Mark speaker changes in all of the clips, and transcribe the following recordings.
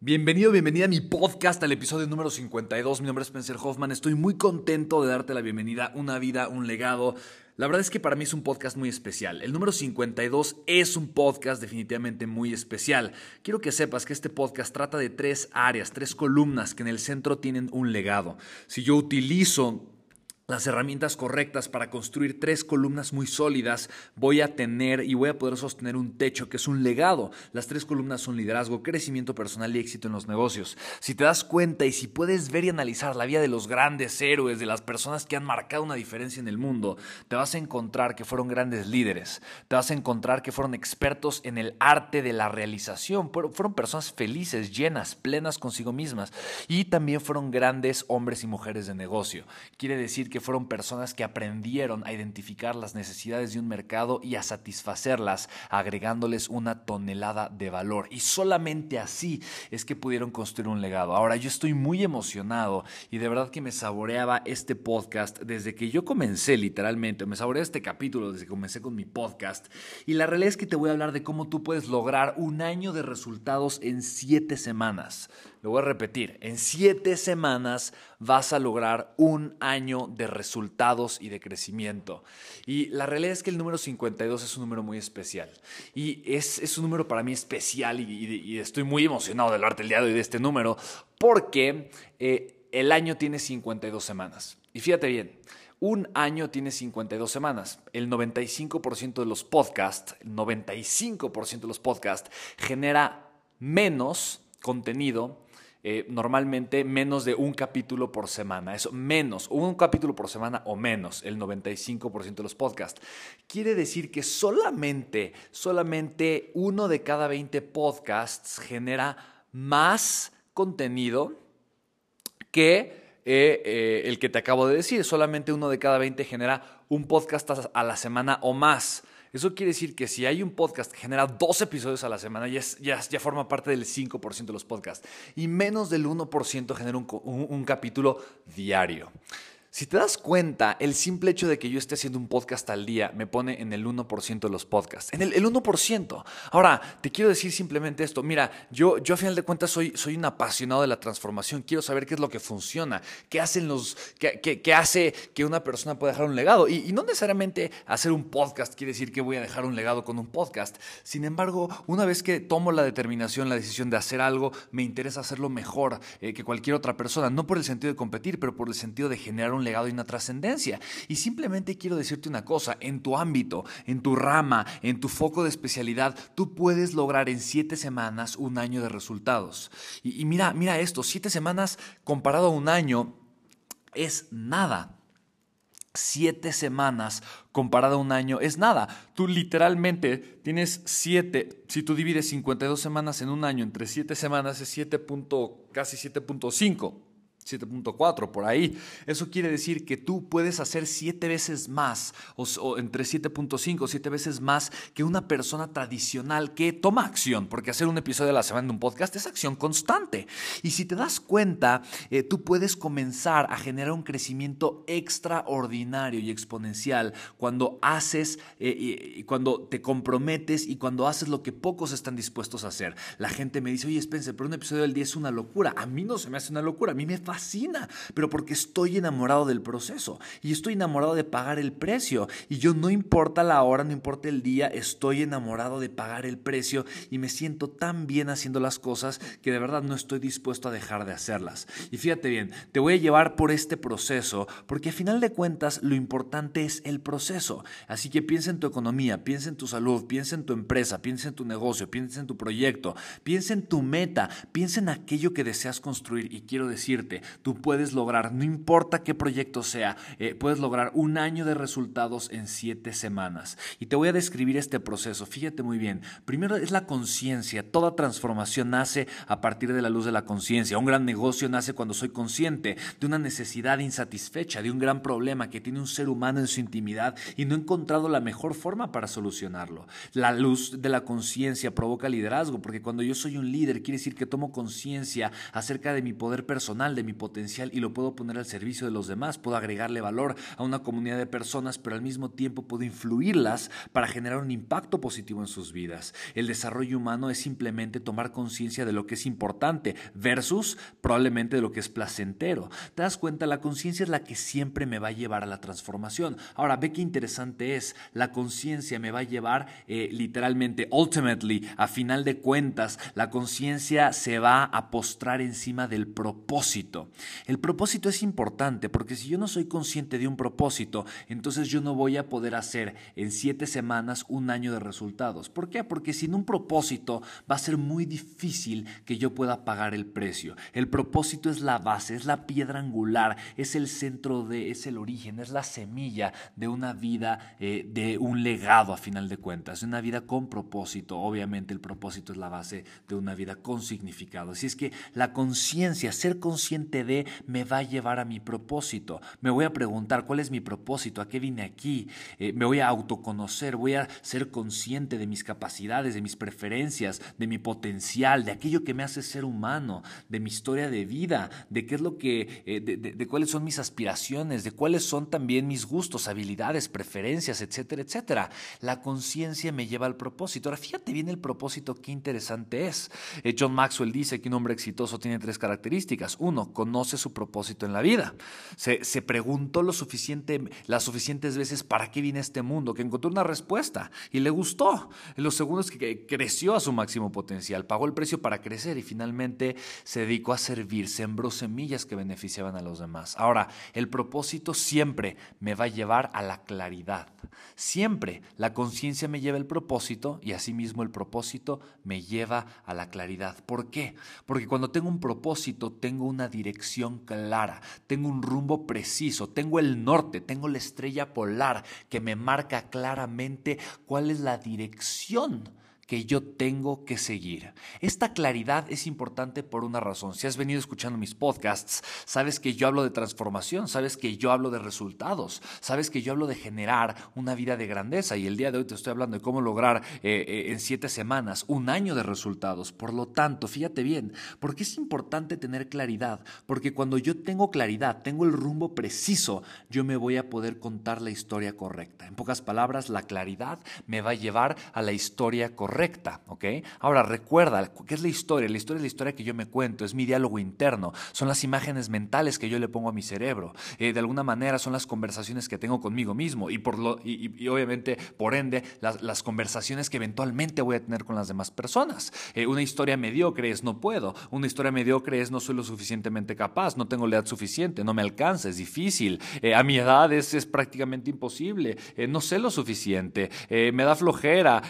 Speaker 1: Bienvenido, bienvenida a mi podcast, al episodio número 52. Mi nombre es Spencer Hoffman. Estoy muy contento de darte la bienvenida. Una vida, un legado. La verdad es que para mí es un podcast muy especial. El número 52 es un podcast definitivamente muy especial. Quiero que sepas que este podcast trata de tres áreas, tres columnas que en el centro tienen un legado. Si yo utilizo las herramientas correctas para construir tres columnas muy sólidas, voy a tener y voy a poder sostener un techo que es un legado. Las tres columnas son liderazgo, crecimiento personal y éxito en los negocios. Si te das cuenta y si puedes ver y analizar la vida de los grandes héroes, de las personas que han marcado una diferencia en el mundo, te vas a encontrar que fueron grandes líderes, te vas a encontrar que fueron expertos en el arte de la realización, fueron personas felices, llenas, plenas consigo mismas y también fueron grandes hombres y mujeres de negocio. Quiere decir que fueron personas que aprendieron a identificar las necesidades de un mercado y a satisfacerlas, agregándoles una tonelada de valor. Y solamente así es que pudieron construir un legado. Ahora, yo estoy muy emocionado y de verdad que me saboreaba este podcast desde que yo comencé literalmente, me saboreaba este capítulo desde que comencé con mi podcast. Y la realidad es que te voy a hablar de cómo tú puedes lograr un año de resultados en siete semanas. Lo voy a repetir, en siete semanas vas a lograr un año de resultados y de crecimiento. Y la realidad es que el número 52 es un número muy especial. Y es, es un número para mí especial y, estoy muy emocionado de hablarte el día de hoy de este número porque eh, el año tiene 52 semanas. Y fíjate bien, un año tiene 52 semanas. El 95% de los podcasts, el 95% de los podcasts genera menos contenido eh, normalmente menos de un capítulo por semana. Eso, menos, un capítulo por semana o menos, el 95% de los podcasts. Quiere decir que solamente, solamente uno de cada 20 podcasts genera más contenido que eh, eh, el que te acabo de decir. Solamente uno de cada 20 genera un podcast a la semana o más. Eso quiere decir que si hay un podcast que genera dos episodios a la semana, ya, forma parte del 5% de los podcasts. Y menos del 1% genera un capítulo diario. Si te das cuenta, el simple hecho de que yo esté haciendo un podcast al día me pone en el 1% de los podcasts. En el, 1%. Ahora, te quiero decir simplemente esto. Mira, yo, a final de cuentas soy, un apasionado de la transformación. Quiero saber qué es lo que funciona, qué, hacen los, qué, hace que una persona pueda dejar un legado. Y, no necesariamente hacer un podcast quiere decir que voy a dejar un legado con un podcast. Sin embargo, una vez que tomo la determinación, la decisión de hacer algo, me interesa hacerlo mejor eh, que cualquier otra persona. No por el sentido de competir, pero por el sentido de generar un un y una trascendencia. Y simplemente quiero decirte una cosa, en tu ámbito, en tu rama, en tu foco de especialidad, tú puedes lograr en siete semanas un año de resultados. Y, y mira, mira esto, siete semanas comparado a un año es nada siete semanas comparado a un año es nada. Tú literalmente tienes siete, si tú divides 52 semanas en un año entre siete semanas es 7. casi 7.5. 7.4 por ahí. Eso quiere decir que tú puedes hacer siete veces más, o, entre 7.5 o 7 veces más que una persona tradicional que toma acción, porque hacer un episodio a la semana de un podcast es acción constante. Y si te das cuenta, eh, tú puedes comenzar a generar un crecimiento extraordinario y exponencial cuando haces, eh, cuando te comprometes y cuando haces lo que pocos están dispuestos a hacer. La gente me dice, oye Spencer, pero un episodio del día es una locura. A mí no se me hace una locura, a mí me fascina, pero porque estoy enamorado del proceso y estoy enamorado de pagar el precio. Y yo no importa la hora, no importa el día, estoy enamorado de pagar el precio y me siento tan bien haciendo las cosas que de verdad no estoy dispuesto a dejar de hacerlas. Y fíjate bien, te voy a llevar por este proceso porque a final de cuentas lo importante es el proceso. Así que piensa en tu economía, piensa en tu salud, piensa en tu empresa, piensa en tu negocio, piensa en tu proyecto, piensa en tu meta, piensa en aquello que deseas construir y quiero decirte, tú puedes lograr, no importa qué proyecto sea, eh, puedes lograr un año de resultados en siete semanas. Y te voy a describir este proceso, fíjate muy bien. Primero es la conciencia, toda transformación nace a partir de la luz de la conciencia. Un gran negocio nace cuando soy consciente de una necesidad insatisfecha, de un gran problema que tiene un ser humano en su intimidad y no he encontrado la mejor forma para solucionarlo. La luz de la conciencia provoca liderazgo, porque cuando yo soy un líder quiere decir que tomo conciencia acerca de mi poder personal, de mi potencial y lo puedo poner al servicio de los demás, puedo agregarle valor a una comunidad de personas, pero al mismo tiempo puedo influirlas para generar un impacto positivo en sus vidas. El desarrollo humano es simplemente tomar conciencia de lo que es importante versus probablemente de lo que es placentero. ¿Te das cuenta? La conciencia es la que siempre me va a llevar a la transformación. Ahora, ve qué interesante es. La conciencia me va a llevar eh, literalmente, ultimately, a final de cuentas, la conciencia se va a postrar encima del propósito. El propósito es importante porque si yo no soy consciente de un propósito, entonces yo no voy a poder hacer en siete semanas un año de resultados. ¿Por qué? Porque sin un propósito va a ser muy difícil que yo pueda pagar el precio. El propósito es la base, es la piedra angular, es el centro de, es el origen, es la semilla de una vida, eh, de un legado a final de cuentas, de una vida con propósito. Obviamente el propósito es la base de una vida con significado. Así es que la conciencia, ser consciente de, me va a llevar a mi propósito. Me voy a preguntar cuál es mi propósito, a qué vine aquí. Eh, me voy a autoconocer, voy a ser consciente de mis capacidades, de mis preferencias, de mi potencial, de aquello que me hace ser humano, de mi historia de vida, de qué es lo que, eh, de, cuáles son mis aspiraciones, de cuáles son también mis gustos, habilidades, preferencias, etcétera, etcétera. La conciencia me lleva al propósito. Ahora, fíjate bien el propósito, qué interesante es. Eh, John Maxwell dice que un hombre exitoso tiene tres características. Uno, conoce su propósito en la vida. Se, se preguntó lo suficiente, las suficientes veces para qué viene este mundo, que encontró una respuesta y le gustó. Lo segundo es que creció a su máximo potencial, pagó el precio para crecer y finalmente se dedicó a servir, sembró semillas que beneficiaban a los demás. Ahora, el propósito siempre me va a llevar a la claridad. Siempre la conciencia me lleva al propósito y asimismo el propósito me lleva a la claridad. ¿Por qué? Porque cuando tengo un propósito tengo una dirección clara, tengo un rumbo preciso, tengo el norte, tengo la estrella polar que me marca claramente cuál es la dirección que yo tengo que seguir. Esta claridad es importante por una razón. Si has venido escuchando mis podcasts, sabes que yo hablo de transformación, sabes que yo hablo de resultados, sabes que yo hablo de generar una vida de grandeza y el día de hoy te estoy hablando de cómo lograr eh, eh, en siete semanas un año de resultados. Por lo tanto, fíjate bien, porque es importante tener claridad, porque cuando yo tengo claridad, tengo el rumbo preciso, yo me voy a poder contar la historia correcta. En pocas palabras, la claridad me va a llevar a la historia correcta recta, ¿ok? Ahora recuerda, ¿qué es la historia? La historia es la historia que yo me cuento, es mi diálogo interno, son las imágenes mentales que yo le pongo a mi cerebro, eh, de alguna manera son las conversaciones que tengo conmigo mismo y, por lo, y, obviamente, por ende, las, conversaciones que eventualmente voy a tener con las demás personas. Eh, una historia mediocre es no puedo, una historia mediocre es no soy lo suficientemente capaz, no tengo la edad suficiente, no me alcanza, es difícil, eh, a mi edad es, es prácticamente imposible, no sé lo suficiente, me da flojera,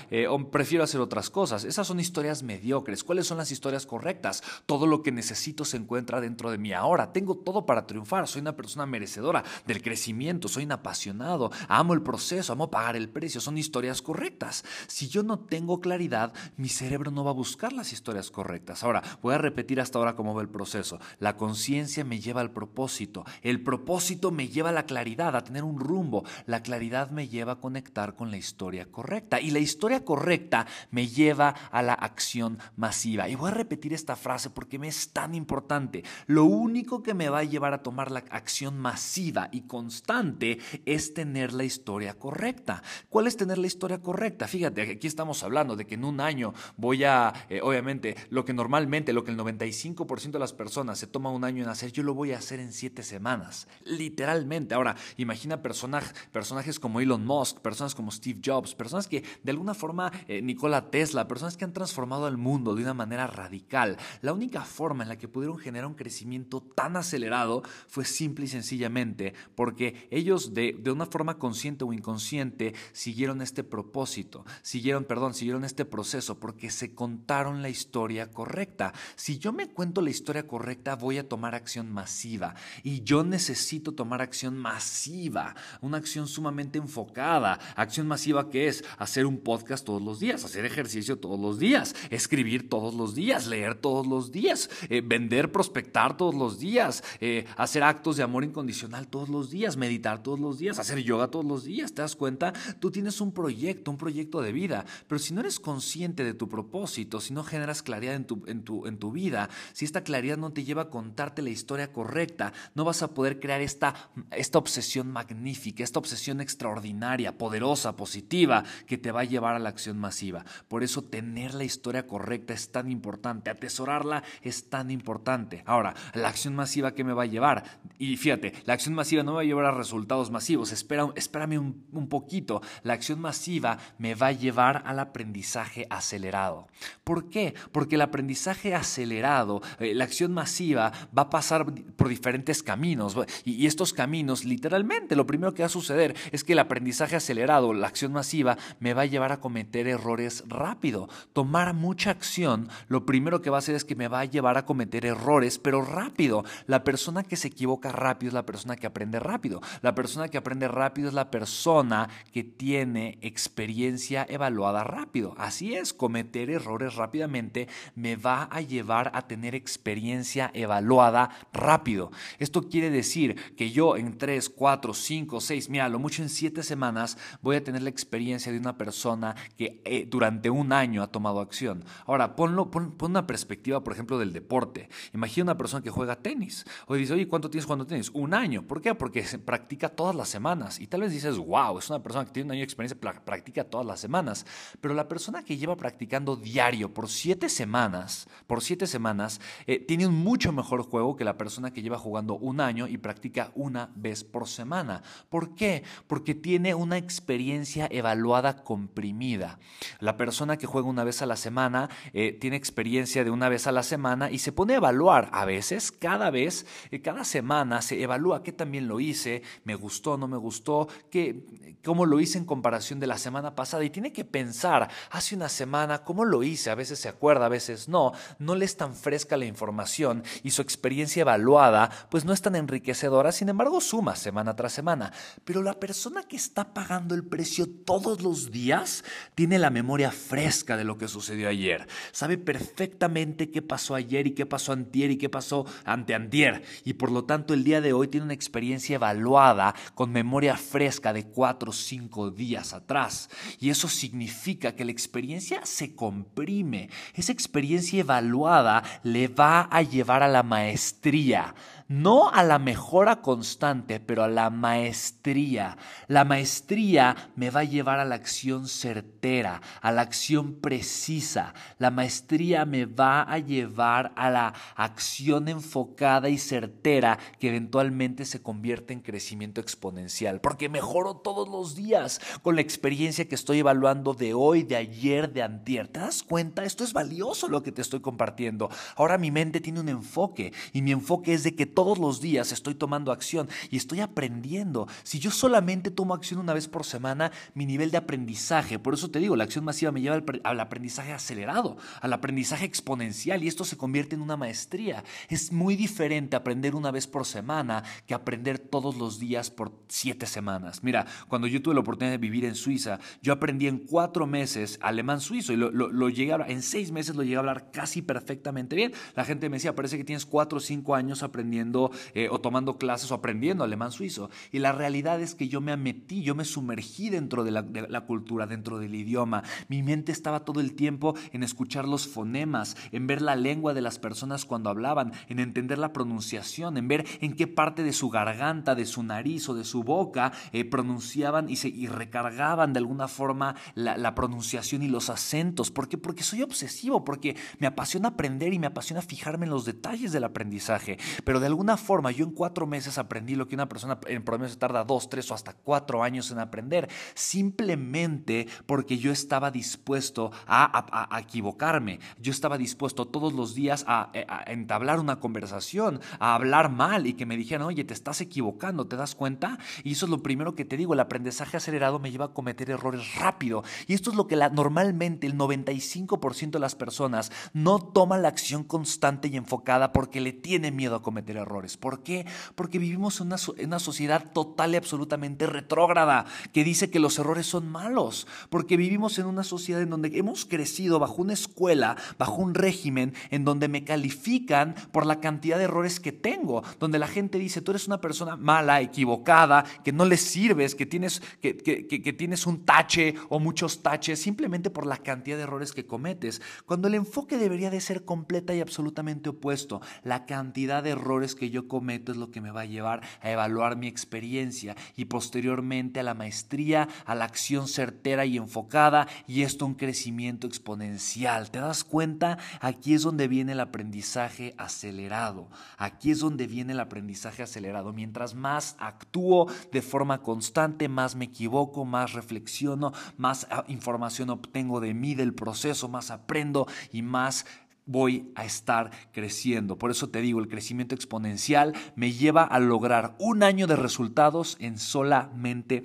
Speaker 1: prefiero hacer otras cosas. Esas son historias mediocres. ¿Cuáles son las historias correctas? Todo lo que necesito se encuentra dentro de mí ahora. Tengo todo para triunfar. Soy una persona merecedora del crecimiento. Soy un apasionado. Amo el proceso. Amo pagar el precio. Son historias correctas. Si yo no tengo claridad, mi cerebro no va a buscar las historias correctas. Ahora, voy a repetir hasta ahora cómo va el proceso. La conciencia me lleva al propósito. El propósito me lleva a la claridad, a tener un rumbo. La claridad me lleva a conectar con la historia correcta. Y la historia correcta me lleva a la acción masiva. Y voy a repetir esta frase porque me es tan importante. Lo único que me va a llevar a tomar la acción masiva y constante es tener la historia correcta. ¿Cuál es tener la historia correcta? Fíjate, aquí estamos hablando de que en un año voy a, eh, obviamente, lo que normalmente, lo que el 95% de las personas se toma un año en hacer, yo lo voy a hacer en siete semanas. Literalmente. Ahora, imagina personajes como Elon Musk, personas como Steve Jobs, personas que de alguna forma, eh, Nikola Tesla, personas que han transformado al mundo de una manera radical. La única forma en la que pudieron generar un crecimiento tan acelerado fue simple y sencillamente porque ellos de, de una forma consciente o inconsciente siguieron este propósito, siguieron, perdón, siguieron este proceso porque se contaron la historia correcta. Si yo me cuento la historia correcta, voy a tomar acción masiva y yo necesito tomar acción masiva, una acción sumamente enfocada, acción masiva que es hacer un podcast todos los días, hacer ejercicio todos los días, escribir todos los días, leer todos los días, eh, vender, prospectar todos los días, eh, hacer actos de amor incondicional todos los días, meditar todos los días, hacer yoga todos los días. ¿Te das cuenta? Tú tienes un proyecto, un proyecto de vida, pero si no eres consciente de tu propósito, si no generas claridad en tu, en tu, en tu vida, si esta claridad no te lleva a contarte la historia correcta, no vas a poder crear esta, esta obsesión magnífica, esta obsesión extraordinaria, poderosa, positiva, que te va a llevar a la acción masiva. Por eso tener la historia correcta es tan importante, atesorarla es tan importante. Ahora, la acción masiva que me va a llevar, y fíjate, la acción masiva no me va a llevar a resultados masivos, Espera, espérame un, poquito, la acción masiva me va a llevar al aprendizaje acelerado. ¿Por qué? Porque el aprendizaje acelerado, eh, la acción masiva va a pasar por diferentes caminos y, estos caminos, literalmente, lo primero que va a suceder es que el aprendizaje acelerado, la acción masiva, me va a llevar a cometer errores rápido. Tomar mucha acción, lo primero que va a hacer es que me va a llevar a cometer errores, pero rápido. La persona que se equivoca rápido es la persona que aprende rápido. La persona que aprende rápido es la persona que tiene experiencia evaluada rápido. Así es, cometer errores rápidamente me va a llevar a tener experiencia evaluada rápido. Esto quiere decir que yo en 3, 4, 5, 6, mira, lo mucho en 7 semanas voy a tener la experiencia de una persona que eh, durante un año ha tomado acción. Ahora, ponlo, pon, una perspectiva, por ejemplo, del deporte. Imagina una persona que juega tenis. O dice, oye, ¿cuánto tienes jugando tenis? Un año. ¿Por qué? Porque se practica todas las semanas. Y tal vez dices, wow, es una persona que tiene un año de experiencia, practica todas las semanas. Pero la persona que lleva practicando diario por 7 semanas, por 7 semanas, eh, tiene un mucho mejor juego que la persona que lleva jugando un año y practica una vez por semana. ¿Por qué? Porque tiene una experiencia evaluada comprimida. La persona que juega una vez a la semana eh, tiene experiencia de una vez a la semana y se pone a evaluar. A veces, cada vez, eh, cada semana se evalúa qué también lo hice, me gustó, no me gustó, qué, cómo lo hice en comparación de la semana pasada y tiene que pensar, hace una semana, cómo lo hice, a veces se acuerda, a veces no, no le es tan fresca la información y su experiencia evaluada pues no es tan enriquecedora, sin embargo suma semana tras semana. Pero la persona que está pagando el precio todos los días tiene la memoria fresca de lo que sucedió ayer, sabe perfectamente qué pasó ayer y qué pasó antier y qué pasó anteantier y por lo tanto el día de hoy tiene una experiencia evaluada con memoria fresca de cuatro o cinco días atrás. Y eso significa que la experiencia se comprime. Esa experiencia evaluada le va a llevar a la maestría no a la mejora constante, pero a la maestría. La maestría me va a llevar a la acción certera, a la acción precisa. La maestría me va a llevar a la acción enfocada y certera que eventualmente se convierte en crecimiento exponencial, porque mejoro todos los días con la experiencia que estoy evaluando de hoy, de ayer, de antier. ¿Te das cuenta? Esto es valioso lo que te estoy compartiendo. Ahora mi mente tiene un enfoque y mi enfoque es de que todos los días estoy tomando acción y estoy aprendiendo. Si yo solamente tomo acción una vez por semana, mi nivel de aprendizaje, por eso te digo, la acción masiva me lleva al, aprendizaje acelerado, al aprendizaje exponencial y esto se convierte en una maestría. Es muy diferente aprender una vez por semana que aprender todos los días por siete semanas. Mira, cuando yo tuve la oportunidad de vivir en Suiza, yo aprendí en cuatro meses alemán suizo y lo, llegué a hablar, en seis meses lo llegué a hablar casi perfectamente bien. La gente me decía, parece que tienes cuatro o cinco años aprendiendo eh, o tomando clases o aprendiendo alemán suizo. Y la realidad es que yo me metí, yo me sumergí dentro de la, cultura, dentro del idioma. Mi mente estaba todo el tiempo en escuchar los fonemas, en ver la lengua de las personas cuando hablaban, en entender la pronunciación, en ver en qué parte de su garganta, de su nariz o de su boca eh, pronunciaban y, se, recargaban de alguna forma la, la, pronunciación y los acentos. ¿Por qué? Porque soy obsesivo, porque me apasiona aprender y me apasiona fijarme en los detalles del aprendizaje. Pero de alguna forma yo en cuatro meses aprendí lo que una persona en promedio se tarda dos, tres o hasta cuatro años en aprender, simplemente porque yo estaba dispuesto a, equivocarme, yo estaba dispuesto todos los días a, a entablar una conversación, a hablar mal y que me dijeran, oye, te estás equivocando, ¿te das cuenta? Y eso es lo primero que te digo, el aprendizaje acelerado me lleva a cometer errores rápido. Y esto es lo que normalmente el 95% de las personas no toman la acción constante y enfocada porque le tienen miedo a cometer errores. ¿Por qué? Porque vivimos en una, una sociedad total y absolutamente retrógrada que dice que los errores son malos. Porque vivimos en una sociedad en donde hemos crecido bajo una escuela, bajo un régimen en donde me califican por la cantidad de errores que tengo, donde la gente dice, tú eres una persona mala, equivocada, que no le sirves, que tienes, que, que, que tienes un tache o muchos taches simplemente por la cantidad de errores que cometes, cuando el enfoque debería de ser completa y absolutamente opuesto. La cantidad de errores que yo cometo es lo que me va a llevar a evaluar mi experiencia y posteriormente a la maestría, a la acción certera y enfocada y esto un crecimiento exponencial. ¿Te das cuenta? Aquí es donde viene el aprendizaje acelerado. Aquí es donde viene el aprendizaje acelerado. Mientras más actúo de forma constante, más me equivoco, más reflexiono, más ah, información obtengo de mí, del proceso, más aprendo y más voy a estar creciendo. Por eso te digo, el crecimiento exponencial me lleva a lograr un año de resultados en solamente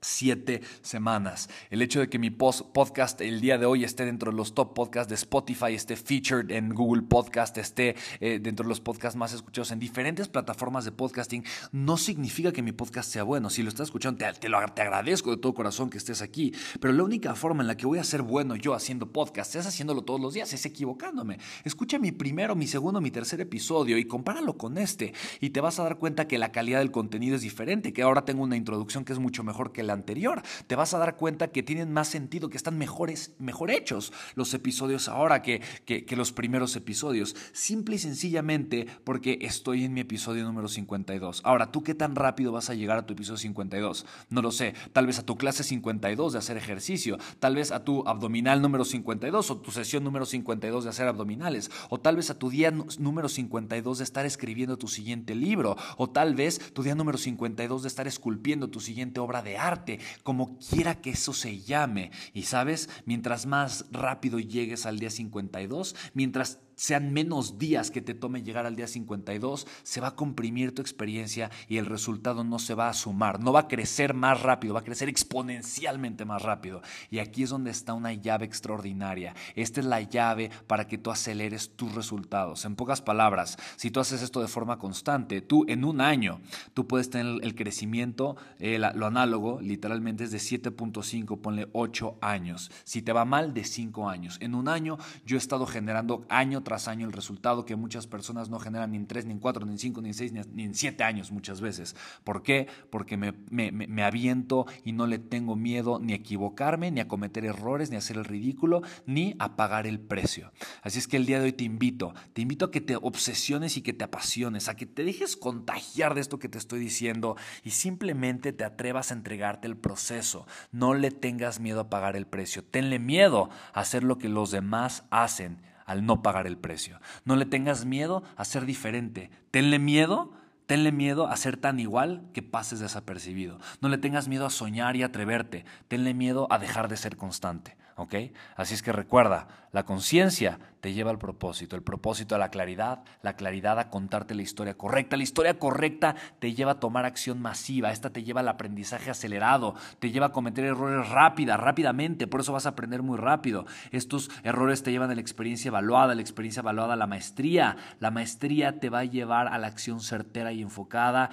Speaker 1: siete semanas. El hecho de que mi podcast el día de hoy esté dentro de los top podcasts de Spotify, esté featured en Google Podcast, esté eh, dentro de los podcasts más escuchados en diferentes plataformas de podcasting, no significa que mi podcast sea bueno. Si lo estás escuchando, te, lo, te agradezco de todo corazón que estés aquí. Pero la única forma en la que voy a ser bueno yo haciendo podcast es haciéndolo todos los días, es equivocándome. Escucha mi primero, mi segundo, mi tercer episodio y compáralo con este. Y te vas a dar cuenta que la calidad del contenido es diferente, que ahora tengo una introducción que es mucho mejor que la anterior. Te vas a dar cuenta que tienen más sentido, que están mejores, mejor hechos los episodios ahora que, que, que los primeros episodios. Simple y sencillamente porque estoy en mi episodio número 52. Ahora, ¿tú qué tan rápido vas a llegar a tu episodio 52? No lo sé. Tal vez a tu clase 52 de hacer ejercicio. Tal vez a tu abdominal número 52 o tu sesión número 52 de hacer abdominales. O tal vez a tu día número 52 de estar escribiendo tu siguiente libro. O tal vez tu día número 52 de estar esculpiendo tu siguiente obra de arte como quiera que eso se llame. Y sabes, mientras más rápido llegues al día 52, mientras sean menos días que te tome llegar al día 52, se va a comprimir tu experiencia y el resultado no se va a sumar, no va a crecer más rápido, va a crecer exponencialmente más rápido. Y aquí es donde está una llave extraordinaria. Esta es la llave para que tú aceleres tus resultados. En pocas palabras, si tú haces esto de forma constante, tú en un año, tú puedes tener el crecimiento, eh, lo análogo, literalmente es de 7.5, ponle 8 años. Si te va mal, de 5 años. En un año yo he estado generando año tras año el resultado que muchas personas no generan ni en 3, ni en 4, ni en 5, ni en 6, ni en 7 años muchas veces. ¿Por qué? Porque me, me, me aviento y no le tengo miedo ni a equivocarme, ni a cometer errores, ni a hacer el ridículo, ni a pagar el precio. Así es que el día de hoy te invito, te invito a que te obsesiones y que te apasiones, a que te dejes contagiar de esto que te estoy diciendo y simplemente te atrevas a entregarte el proceso. No le tengas miedo a pagar el precio. Tenle miedo a hacer lo que los demás hacen al no pagar el precio. No le tengas miedo a ser diferente. Tenle miedo, tenle miedo a ser tan igual que pases desapercibido. No le tengas miedo a soñar y atreverte. Tenle miedo a dejar de ser constante. ¿ok? Así es que recuerda, la conciencia te lleva al propósito, el propósito a la claridad, la claridad a contarte la historia correcta, la historia correcta te lleva a tomar acción masiva, esta te lleva al aprendizaje acelerado, te lleva a cometer errores rápida, rápidamente, por eso vas a aprender muy rápido. Estos errores te llevan a la experiencia evaluada, la experiencia evaluada a la maestría, la maestría te va a llevar a la acción certera y enfocada,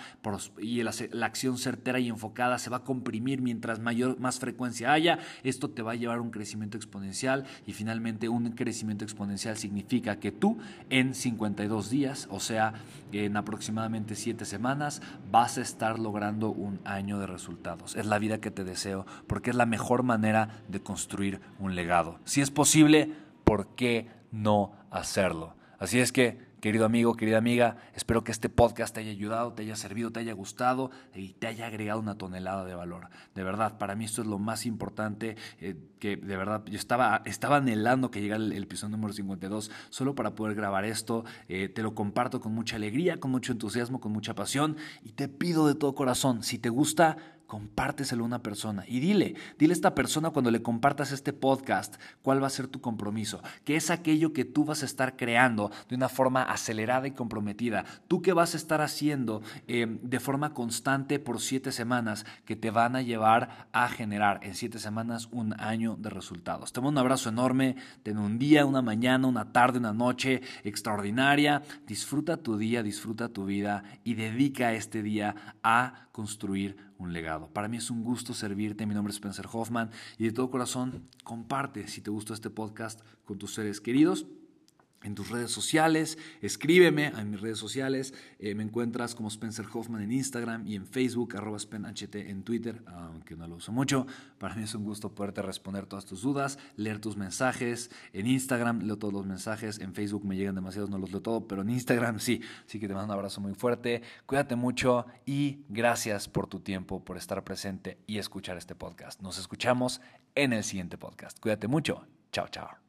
Speaker 1: y la, la acción certera y enfocada se va a comprimir mientras mayor, más frecuencia haya, esto te va a llevar a un crecimiento exponencial y finalmente un crecimiento exponencial significa que tú en 52 días, o sea, en aproximadamente 7 semanas, vas a estar logrando un año de resultados. Es la vida que te deseo porque es la mejor manera de construir un legado. Si es posible, ¿por qué no hacerlo? Así es que Querido amigo, querida amiga, espero que este podcast te haya ayudado, te haya servido, te haya gustado y te haya agregado una tonelada de valor. De verdad, para mí esto es lo más importante, eh, que de verdad yo estaba, estaba anhelando que llegara el, episodio número 52 solo para poder grabar esto. Eh, te lo comparto con mucha alegría, con mucho entusiasmo, con mucha pasión y te pido de todo corazón, si te gusta, compárteselo a una persona y dile, dile a esta persona cuando le compartas este podcast cuál va a ser tu compromiso, que es aquello que tú vas a estar creando de una forma acelerada y comprometida, tú que vas a estar haciendo eh, de forma constante por siete semanas que te van a llevar a generar en siete semanas un año de resultados. Te mando un abrazo enorme, ten un día, una mañana, una tarde, una noche extraordinaria, disfruta tu día, disfruta tu vida y dedica este día a construir un legado. Para mí es un gusto servirte. Mi nombre es Spencer Hoffman y de todo corazón comparte si te gustó este podcast con tus seres queridos en tus redes sociales, escríbeme en mis redes sociales, eh, me encuentras como Spencer Hoffman en Instagram y en Facebook, arroba SpenHT en Twitter, aunque no lo uso mucho. Para mí es un gusto poderte responder todas tus dudas, leer tus mensajes. En Instagram leo todos los mensajes, en Facebook me llegan demasiados, no los leo todo, pero en Instagram sí. Así que te mando un abrazo muy fuerte, cuídate mucho y gracias por tu tiempo, por estar presente y escuchar este podcast. Nos escuchamos en el siguiente podcast. Cuídate mucho. Chao, chao.